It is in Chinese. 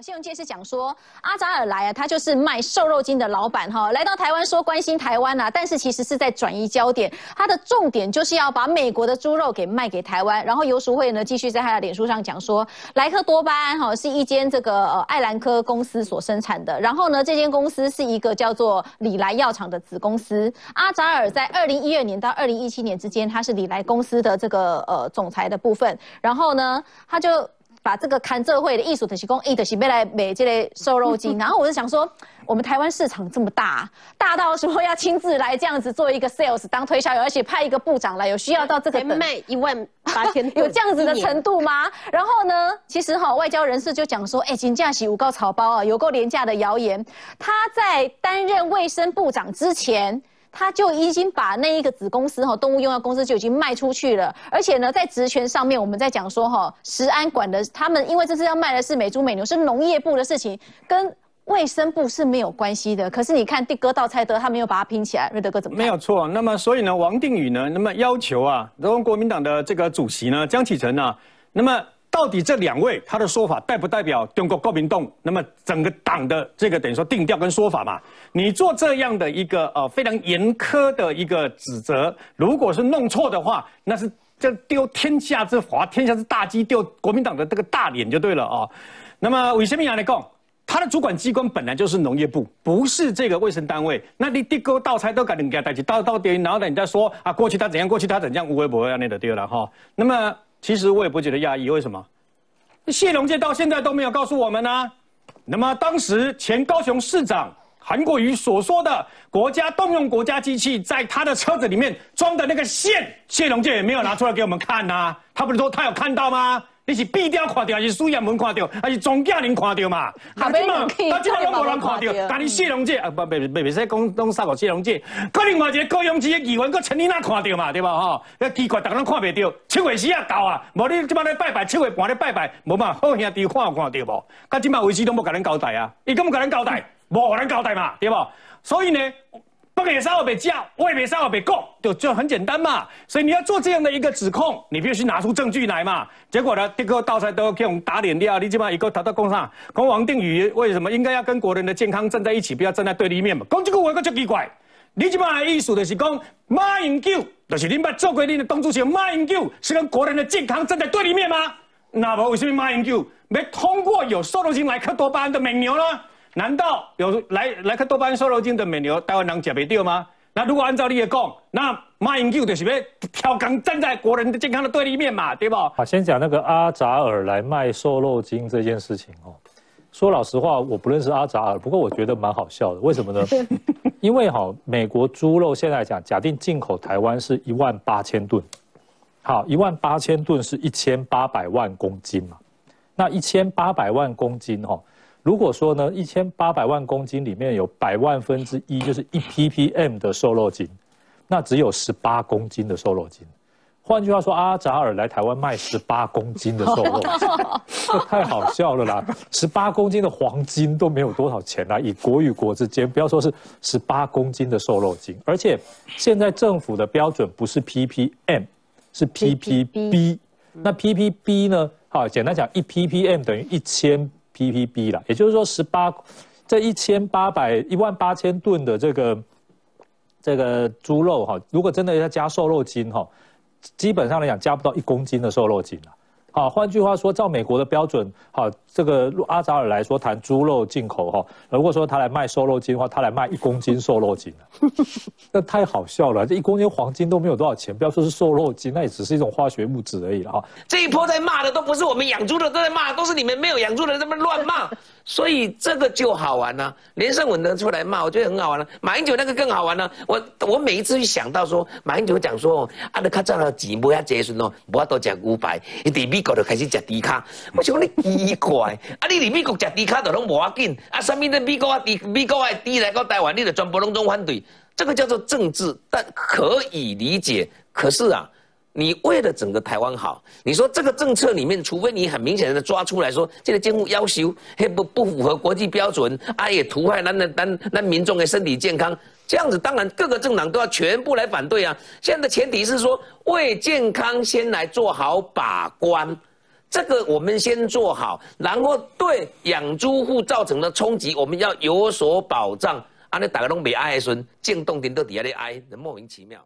好，新闻界是讲说阿扎尔来啊，他就是卖瘦肉精的老板哈，来到台湾说关心台湾啊，但是其实是在转移焦点，他的重点就是要把美国的猪肉给卖给台湾。然后游淑慧呢，继续在他的脸书上讲说，莱克多巴胺哈是一间这个呃艾兰科公司所生产的，然后呢，这间公司是一个叫做李来药厂的子公司。阿扎尔在二零一二年到二零一七年之间，他是李来公司的这个呃总裁的部分，然后呢，他就。把这个看这会的艺术的提供，一的是要来买这类瘦肉精，然后我就想说，我们台湾市场这么大，大到说要亲自来这样子做一个 sales 当推销员，而且派一个部长来，有需要到这个卖一万八千，有这样子的程度吗？然后呢，其实哈，外交人士就讲说，哎，金价喜五高草包啊，有够廉价的谣言。他在担任卫生部长之前。他就已经把那一个子公司哈，动物用药公司就已经卖出去了，而且呢，在职权上面，我们在讲说哈，食安管的他们，因为这次要卖的是美猪美牛，是农业部的事情，跟卫生部是没有关系的。可是你看，地哥道菜德他没有把它拼起来，瑞德哥怎么？没有错。那么所以呢，王定宇呢，那么要求啊，然后国民党的这个主席呢，江启臣呢，那么。到底这两位他的说法代不代表中国国民党？那么整个党的这个等于说定调跟说法嘛？你做这样的一个呃非常严苛的一个指责，如果是弄错的话，那是这丢天下之华，天下之大稽，丢国民党的这个大脸就对了啊。那么为什么来讲，他的主管机关本来就是农业部，不是这个卫生单位。那你地沟倒菜都敢人家带去到到点，然后呢人家说啊过去他怎样，过去他怎样，无微不微那的丢了哈。那么。其实我也不觉得压抑，为什么？谢龙介到现在都没有告诉我们呢？那么当时前高雄市长韩国瑜所说的国家动用国家机器在他的车子里面装的那个线，谢龙介也没有拿出来给我们看呐。他不是说他有看到吗？你是闭掉看到，还是苏彦文看到，还是庄稼人看到嘛？他今嘛，他今嘛拢无人看到，但你谢龙介啊，不不不，不使讲讲杀个谢龙介，可另外一个高雄市的议员，搁陈丽娜看到嘛，对吧？吼，那奇怪，大家拢看袂到，七月时啊到啊，无你即摆咧拜拜，七月半咧拜拜，无嘛好兄弟看有看到无？甲今嘛为止都无甲咱交代啊，伊根本甲咱交代，无互咱交代嘛，对不？所以呢。不给杀我被叫，我也没杀我被告，就就很简单嘛。所以你要做这样的一个指控，你必须拿出证据来嘛。结果呢，这个倒菜都给我们打脸掉，你起码一个逃到工上，跟王定宇为什么应该要跟国人的健康站在一起，不要站在对立面嘛？讲这个话个就奇怪。你起码的意思就是讲马英九，就是你把做规定的东主席马英九是跟国人的健康站在对立面吗？那么为什么马英九没通过有瘦肉精莱克多巴胺的美牛呢？难道有来来克多巴胺瘦肉精的美牛台湾人吃不掉吗？那如果按照你的讲，那马英九就是要挑杠站在国人的健康的对立面嘛，对不？好，先讲那个阿扎尔来卖瘦肉精这件事情哦。说老实话，我不认识阿扎尔，不过我觉得蛮好笑的。为什么呢？因为哈，美国猪肉现在讲，假定进口台湾是一万八千吨，好，一万八千吨是一千八百万公斤嘛？那一千八百万公斤哈？如果说呢，一千八百万公斤里面有百万分之一，就是一 ppm 的瘦肉精，那只有十八公斤的瘦肉精。换句话说，阿扎尔来台湾卖十八公斤的瘦肉，这太好笑了啦！十八公斤的黄金都没有多少钱啦，以国与国之间，不要说是十八公斤的瘦肉精，而且现在政府的标准不是 ppm，是 ppb。那 ppb 呢？好，简单讲，一 ppm 等于一千。Ppb 了，也就是说十八，这一千八百一万八千吨的这个这个猪肉哈，如果真的要加瘦肉精哈，基本上来讲加不到一公斤的瘦肉精了。好，换句话说，照美国的标准，好，这个阿扎尔来说谈猪肉进口哈，如果说他来卖瘦肉精的话，他来卖一公斤瘦肉精 那太好笑了，这一公斤黄金都没有多少钱，不要说是瘦肉精，那也只是一种化学物质而已了哈。这一波在骂的都不是我们养猪的都在骂，都是你们没有养猪的在那乱骂。所以这个就好玩了，连胜文都出来骂，我觉得很好玩了。马英九那个更好玩了，我我每一次去想到说，马英九讲说，啊，你较早了钱不要节省哦，不要多食牛排，一伫美国就开始食低卡。我想你奇怪，啊，你伫美国食低卡都拢无要紧，啊，什么的美国啊低，美国啊低来到台湾，你就全部拢总反对，这个叫做政治，但可以理解。可是啊。你为了整个台湾好，你说这个政策里面，除非你很明显的抓出来说这个监护要求嘿不不符合国际标准，啊也图害那那那那民众的身体健康，这样子当然各个政党都要全部来反对啊。现在的前提是说为健康先来做好把关，这个我们先做好，然后对养猪户造成的冲击，我们要有所保障。啊，那大家拢没哀孙，静动点都底下咧哀，莫名其妙。